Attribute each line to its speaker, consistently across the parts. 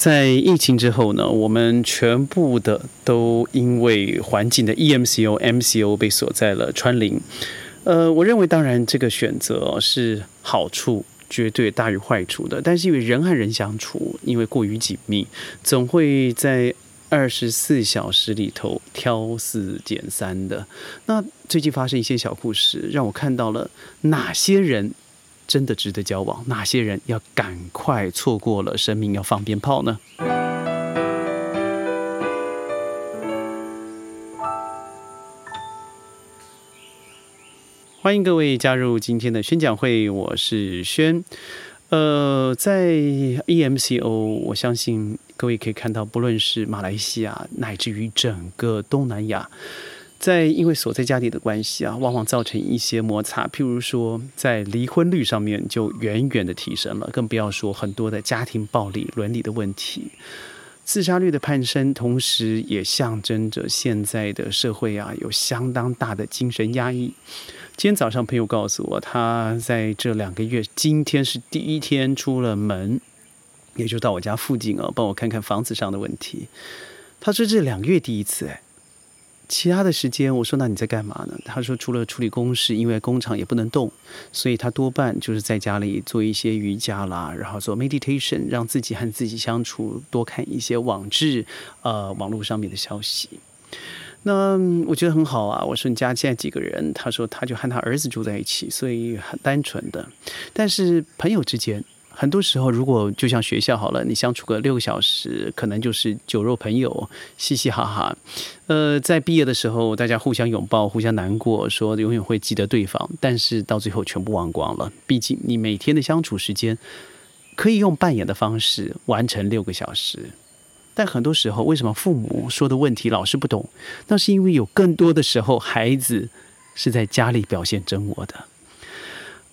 Speaker 1: 在疫情之后呢，我们全部的都因为环境的 EMCO、MCO 被锁在了川林。呃，我认为当然这个选择是好处绝对大于坏处的，但是因为人和人相处，因为过于紧密，总会在二十四小时里头挑四拣三的。那最近发生一些小故事，让我看到了哪些人。真的值得交往？哪些人要赶快错过了生命要放鞭炮呢？欢迎各位加入今天的宣讲会，我是轩。呃，在 EMCO，我相信各位可以看到，不论是马来西亚，乃至于整个东南亚。在因为锁在家里的关系啊，往往造成一些摩擦。譬如说，在离婚率上面就远远的提升了，更不要说很多的家庭暴力、伦理的问题。自杀率的攀升，同时也象征着现在的社会啊，有相当大的精神压抑。今天早上，朋友告诉我，他在这两个月，今天是第一天出了门，也就到我家附近啊，帮我看看房子上的问题。他说这两个月第一次，哎。其他的时间，我说那你在干嘛呢？他说除了处理公事，因为工厂也不能动，所以他多半就是在家里做一些瑜伽啦，然后做 meditation，让自己和自己相处，多看一些网志，呃，网络上面的消息。那我觉得很好啊。我说你家现在几个人？他说他就和他儿子住在一起，所以很单纯的。但是朋友之间。很多时候，如果就像学校好了，你相处个六个小时，可能就是酒肉朋友，嘻嘻哈哈。呃，在毕业的时候，大家互相拥抱，互相难过，说永远会记得对方，但是到最后全部忘光了。毕竟你每天的相处时间可以用扮演的方式完成六个小时，但很多时候，为什么父母说的问题老是不懂？那是因为有更多的时候，孩子是在家里表现真我的。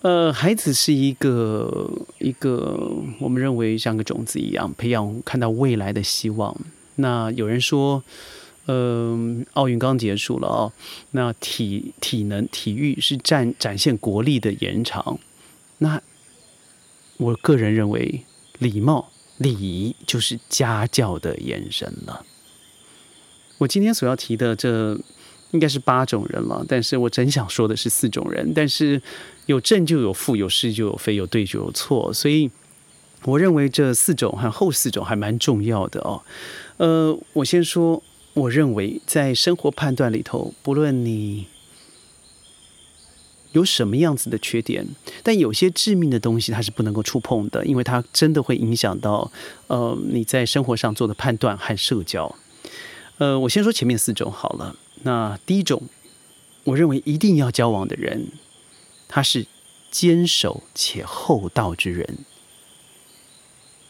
Speaker 1: 呃，孩子是一个一个，我们认为像个种子一样，培养看到未来的希望。那有人说，嗯，奥运刚结束了哦，那体体能体育是展展现国力的延长。那我个人认为，礼貌礼仪就是家教的延伸了。我今天所要提的这。应该是八种人了，但是我真想说的是四种人。但是有正就有负，有是就有非，有对就有错，所以我认为这四种和后四种还蛮重要的哦。呃，我先说，我认为在生活判断里头，不论你有什么样子的缺点，但有些致命的东西它是不能够触碰的，因为它真的会影响到呃你在生活上做的判断和社交。呃，我先说前面四种好了。那第一种，我认为一定要交往的人，他是坚守且厚道之人。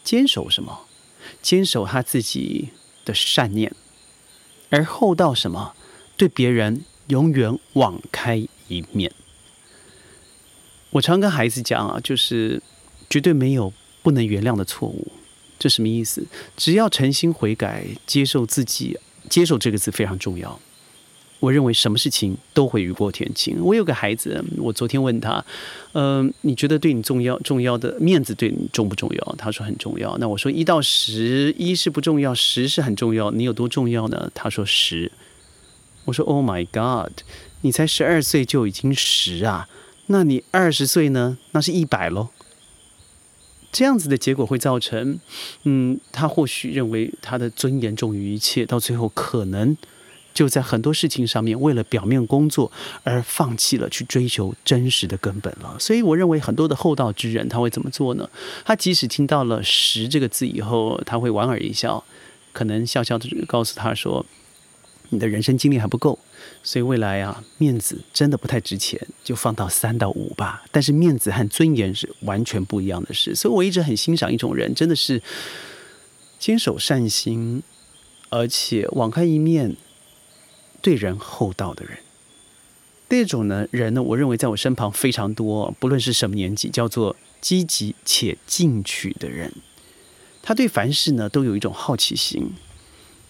Speaker 1: 坚守什么？坚守他自己的善念，而厚道什么？对别人永远网开一面。我常跟孩子讲啊，就是绝对没有不能原谅的错误。这什么意思？只要诚心悔改，接受自己，接受这个字非常重要。我认为什么事情都会雨过天晴。我有个孩子，我昨天问他，嗯，你觉得对你重要重要的面子对你重不重要？他说很重要。那我说一到十，一是不重要，十是很重要。你有多重要呢？他说十。我说 Oh my God，你才十二岁就已经十啊？那你二十岁呢？那是一百喽。这样子的结果会造成，嗯，他或许认为他的尊严重于一切，到最后可能。就在很多事情上面，为了表面工作而放弃了去追求真实的根本了。所以，我认为很多的厚道之人他会怎么做呢？他即使听到了“十”这个字以后，他会莞尔一笑，可能笑笑的告诉他说：“你的人生经历还不够，所以未来啊，面子真的不太值钱，就放到三到五吧。”但是，面子和尊严是完全不一样的事。所以我一直很欣赏一种人，真的是坚守善心，而且网开一面。对人厚道的人，第二种呢人呢，我认为在我身旁非常多，不论是什么年纪，叫做积极且进取的人。他对凡事呢都有一种好奇心，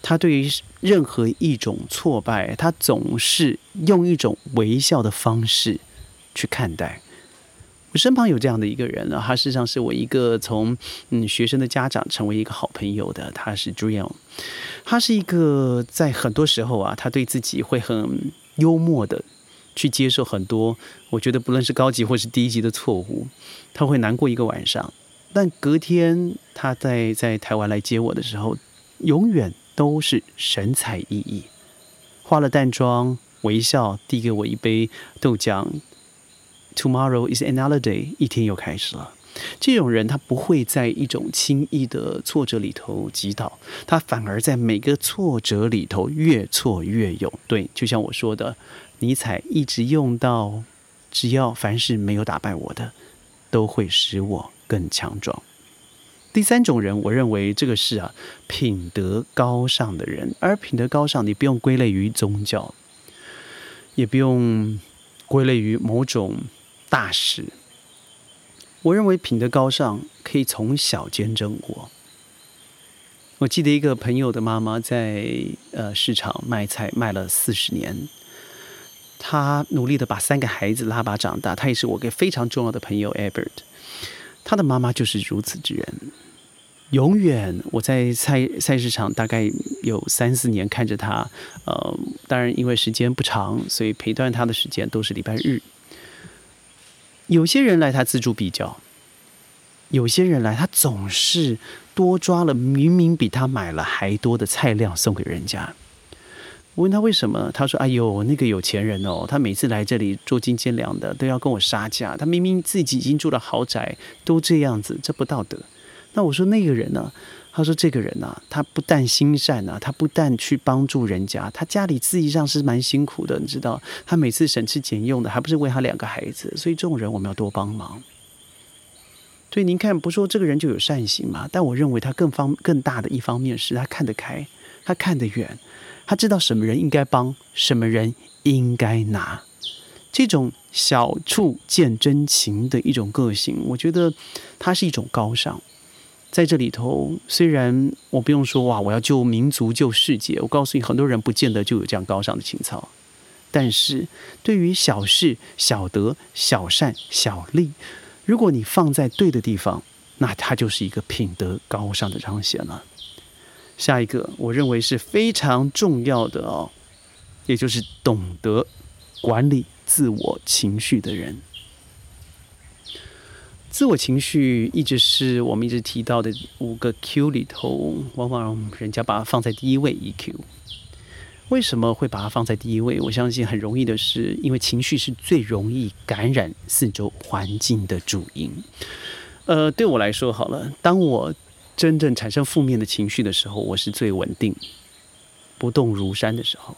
Speaker 1: 他对于任何一种挫败，他总是用一种微笑的方式去看待。我身旁有这样的一个人呢，他事实上是我一个从嗯学生的家长成为一个好朋友的，他是 Dream，他是一个在很多时候啊，他对自己会很幽默的去接受很多，我觉得不论是高级或是低级的错误，他会难过一个晚上，但隔天他在在台湾来接我的时候，永远都是神采奕奕，化了淡妆，微笑递给我一杯豆浆。Tomorrow is another day，一天又开始了。这种人他不会在一种轻易的挫折里头击倒，他反而在每个挫折里头越挫越勇。对，就像我说的，尼采一直用到，只要凡是没有打败我的，都会使我更强壮。第三种人，我认为这个是啊，品德高尚的人，而品德高尚，你不用归类于宗教，也不用归类于某种。大事，我认为品德高尚可以从小见证我。我记得一个朋友的妈妈在呃市场卖菜卖了四十年，她努力的把三个孩子拉拔长大。她也是我个非常重要的朋友 Albert，他的妈妈就是如此之人。永远我在菜菜市场大概有三四年看着他，呃，当然因为时间不长，所以陪伴他的时间都是礼拜日。有些人来，他自助比较；有些人来，他总是多抓了明明比他买了还多的菜量送给人家。我问他为什么，他说：“哎呦，那个有钱人哦，他每次来这里捉襟见肘的，都要跟我杀价。他明明自己已经住了豪宅，都这样子，这不道德。”那我说那个人呢？他说：“这个人呐，他不但心善呐，他不但去帮助人家，他家里自己上是蛮辛苦的，你知道？他每次省吃俭用的，还不是为他两个孩子？所以这种人我们要多帮忙。所以您看，不说这个人就有善行嘛？但我认为他更方更大的一方面是他看得开，他看得远，他知道什么人应该帮，什么人应该拿。这种小处见真情的一种个性，我觉得他是一种高尚。”在这里头，虽然我不用说哇，我要救民族、救世界，我告诉你，很多人不见得就有这样高尚的情操。但是对于小事、小德、小善、小利，如果你放在对的地方，那它就是一个品德高尚的彰显了。下一个，我认为是非常重要的哦，也就是懂得管理自我情绪的人。自我情绪一直是我们一直提到的五个 Q 里头，往往人家把它放在第一位。EQ 为什么会把它放在第一位？我相信很容易的是，因为情绪是最容易感染四周环境的主因。呃，对我来说，好了，当我真正产生负面的情绪的时候，我是最稳定、不动如山的时候；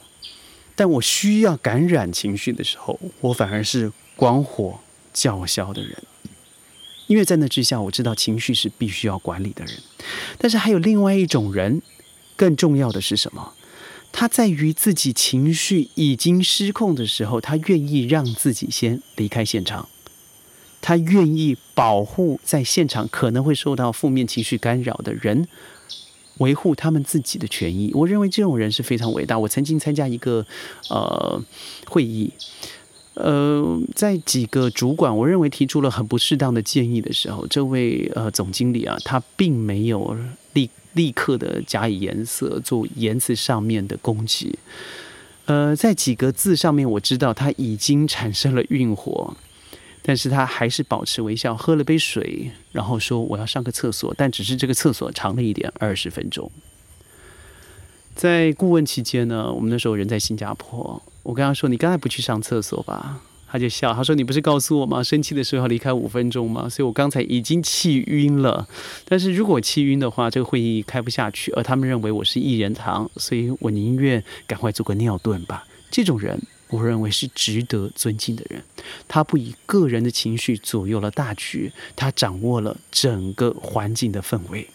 Speaker 1: 但我需要感染情绪的时候，我反而是光火叫嚣的人。因为在那之下，我知道情绪是必须要管理的人，但是还有另外一种人，更重要的是什么？他在于自己情绪已经失控的时候，他愿意让自己先离开现场，他愿意保护在现场可能会受到负面情绪干扰的人，维护他们自己的权益。我认为这种人是非常伟大。我曾经参加一个呃会议。呃，在几个主管我认为提出了很不适当的建议的时候，这位呃总经理啊，他并没有立立刻的加以颜色，做言辞上面的攻击。呃，在几个字上面，我知道他已经产生了运火，但是他还是保持微笑，喝了杯水，然后说我要上个厕所，但只是这个厕所长了一点，二十分钟。在顾问期间呢，我们那时候人在新加坡。我跟他说：“你刚才不去上厕所吧？”他就笑，他说：“你不是告诉我吗？生气的时候要离开五分钟吗？所以我刚才已经气晕了。但是如果气晕的话，这个会议开不下去。而他们认为我是一人堂，所以我宁愿赶快做个尿遁吧。这种人，我认为是值得尊敬的人。他不以个人的情绪左右了大局，他掌握了整个环境的氛围。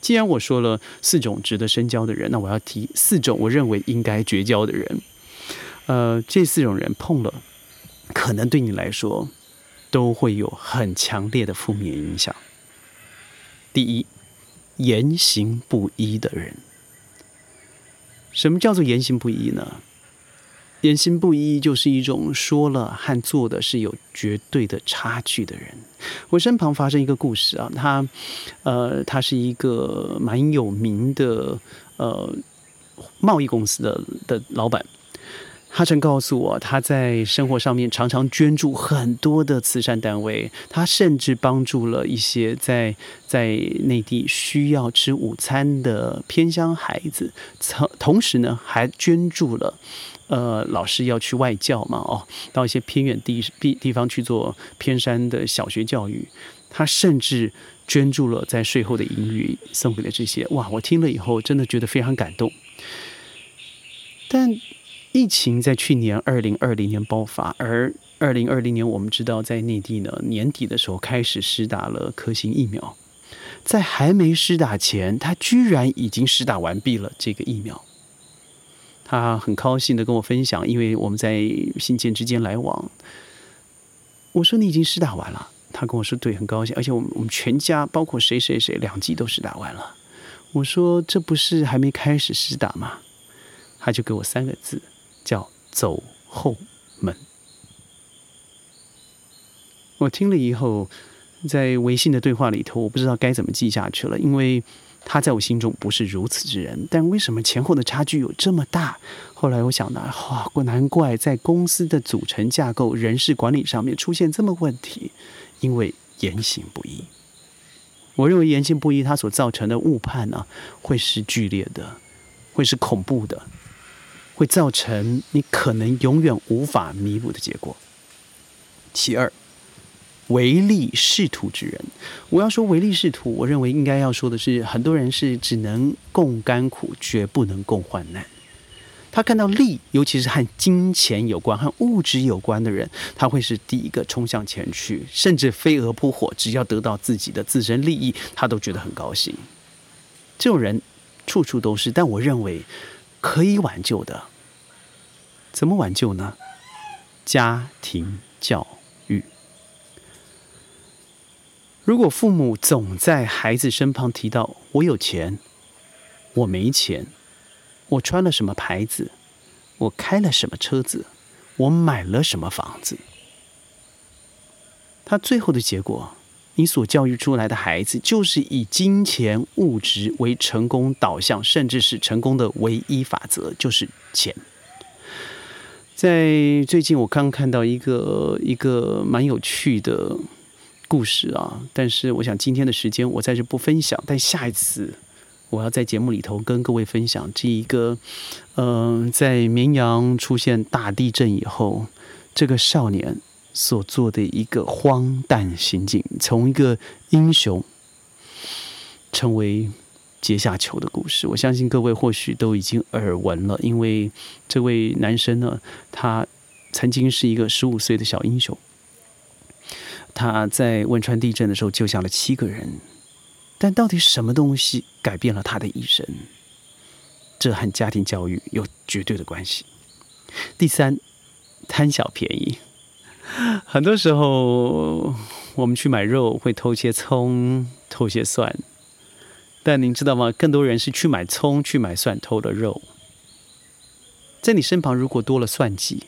Speaker 1: 既然我说了四种值得深交的人，那我要提四种我认为应该绝交的人。”呃，这四种人碰了，可能对你来说都会有很强烈的负面影响。第一，言行不一的人。什么叫做言行不一呢？言行不一就是一种说了和做的是有绝对的差距的人。我身旁发生一个故事啊，他，呃，他是一个蛮有名的呃贸易公司的的老板。他曾告诉我，他在生活上面常常捐助很多的慈善单位，他甚至帮助了一些在在内地需要吃午餐的偏乡孩子，同同时呢，还捐助了，呃，老师要去外教嘛，哦，到一些偏远地地地方去做偏山的小学教育，他甚至捐助了在税后的盈余送给了这些，哇，我听了以后真的觉得非常感动，但。疫情在去年二零二零年爆发，而二零二零年我们知道，在内地呢年底的时候开始施打了科兴疫苗，在还没施打前，他居然已经施打完毕了这个疫苗。他很高兴的跟我分享，因为我们在信件之间来往。我说你已经试打完了，他跟我说对，很高兴，而且我们我们全家包括谁谁谁两剂都试打完了。我说这不是还没开始试打吗？他就给我三个字。叫走后门。我听了以后，在微信的对话里头，我不知道该怎么记下去了，因为他在我心中不是如此之人。但为什么前后的差距有这么大？后来我想呢，哇，难怪在公司的组成架构、人事管理上面出现这么问题，因为言行不一。我认为言行不一，它所造成的误判呢，会是剧烈的，会是恐怖的。会造成你可能永远无法弥补的结果。其二，唯利是图之人，我要说唯利是图，我认为应该要说的是，很多人是只能共甘苦，绝不能共患难。他看到利，尤其是和金钱有关、和物质有关的人，他会是第一个冲向前去，甚至飞蛾扑火，只要得到自己的自身利益，他都觉得很高兴。这种人处处都是，但我认为可以挽救的。怎么挽救呢？家庭教育。如果父母总在孩子身旁提到“我有钱”“我没钱”“我穿了什么牌子”“我开了什么车子”“我买了什么房子”，他最后的结果，你所教育出来的孩子就是以金钱物质为成功导向，甚至是成功的唯一法则，就是钱。在最近，我刚看到一个一个蛮有趣的故事啊，但是我想今天的时间我在这不分享，但下一次我要在节目里头跟各位分享这一个，嗯，在绵阳出现大地震以后，这个少年所做的一个荒诞行径，从一个英雄成为。阶下囚的故事，我相信各位或许都已经耳闻了。因为这位男生呢，他曾经是一个十五岁的小英雄，他在汶川地震的时候救下了七个人。但到底什么东西改变了他的一生？这和家庭教育有绝对的关系。第三，贪小便宜。很多时候，我们去买肉会偷些葱，偷些蒜。但您知道吗？更多人是去买葱、去买蒜，偷了肉。在你身旁，如果多了算计，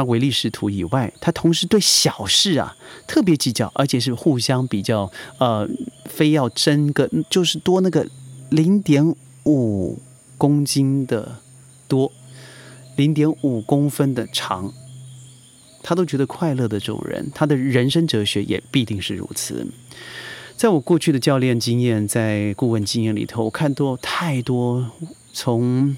Speaker 1: 他唯利是图以外，他同时对小事啊特别计较，而且是互相比较，呃，非要争个就是多那个零点五公斤的多，零点五公分的长，他都觉得快乐的这种人，他的人生哲学也必定是如此。在我过去的教练经验，在顾问经验里头，我看多太多从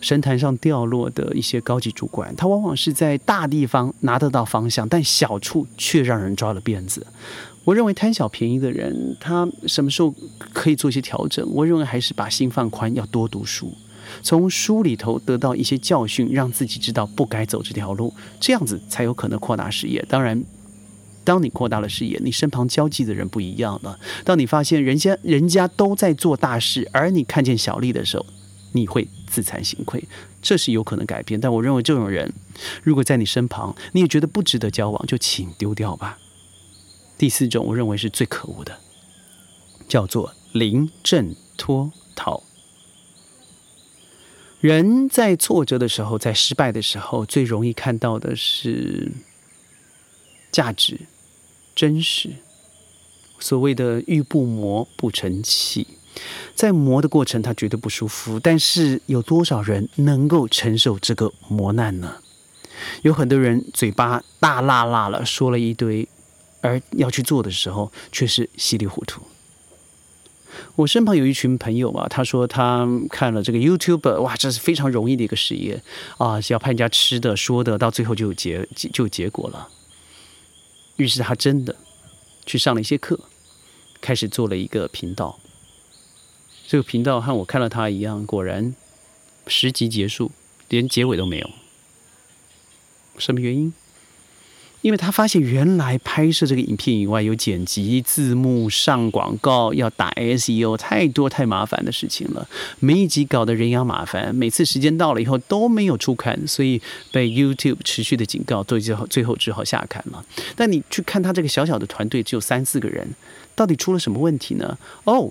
Speaker 1: 神坛上掉落的一些高级主管，他往往是在大地方拿得到方向，但小处却让人抓了辫子。我认为贪小便宜的人，他什么时候可以做一些调整？我认为还是把心放宽，要多读书，从书里头得到一些教训，让自己知道不该走这条路，这样子才有可能扩大视野。当然。当你扩大了视野，你身旁交际的人不一样了。当你发现人家人家都在做大事，而你看见小利的时候，你会自惭形愧。这是有可能改变，但我认为这种人，如果在你身旁，你也觉得不值得交往，就请丢掉吧。第四种，我认为是最可恶的，叫做临阵脱逃。人在挫折的时候，在失败的时候，最容易看到的是价值、真实。所谓的“玉不磨不成器”，在磨的过程，他绝对不舒服。但是，有多少人能够承受这个磨难呢？有很多人嘴巴大辣辣了，说了一堆，而要去做的时候，却是稀里糊涂。我身旁有一群朋友啊，他说他看了这个 YouTube，哇，这是非常容易的一个实验啊，只要拍人家吃的、说的，到最后就有结就有结果了。于是他真的去上了一些课。开始做了一个频道，这个频道和我看了他一样，果然十集结束，连结尾都没有。什么原因？因为他发现原来拍摄这个影片以外，有剪辑、字幕、上广告，要打 SEO，太多太麻烦的事情了。每一集搞得人仰马翻，每次时间到了以后都没有出刊，所以被 YouTube 持续的警告，最后最后只好下刊了。但你去看他这个小小的团队，只有三四个人。到底出了什么问题呢？哦，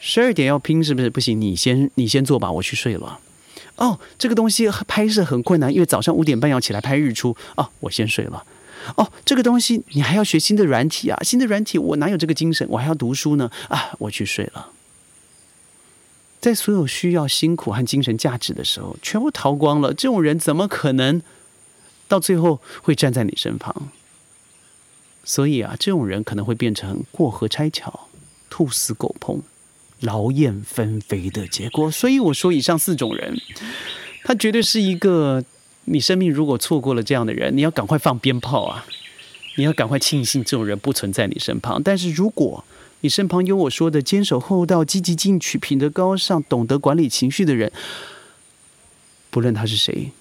Speaker 1: 十二点要拼是不是不行？你先你先做吧，我去睡了。哦，这个东西拍摄很困难，因为早上五点半要起来拍日出。哦，我先睡了。哦，这个东西你还要学新的软体啊，新的软体我哪有这个精神？我还要读书呢。啊，我去睡了。在所有需要辛苦和精神价值的时候，全部逃光了。这种人怎么可能到最后会站在你身旁？所以啊，这种人可能会变成过河拆桥、兔死狗烹、劳燕分飞的结果。所以我说，以上四种人，他绝对是一个你生命如果错过了这样的人，你要赶快放鞭炮啊！你要赶快庆幸这种人不存在你身旁。但是如果你身旁有我说的坚守厚道、积极进取、品德高尚、懂得管理情绪的人，不论他是谁，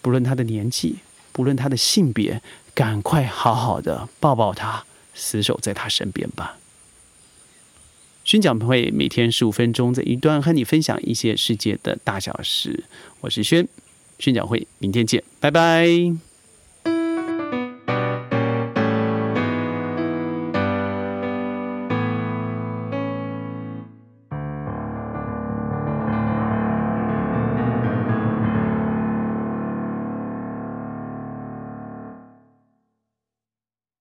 Speaker 1: 不论他的年纪，不论他的性别。赶快好好的抱抱他，死守在他身边吧。宣讲会每天十五分钟，在一段和你分享一些世界的大小事。我是轩，宣讲会明天见，拜拜。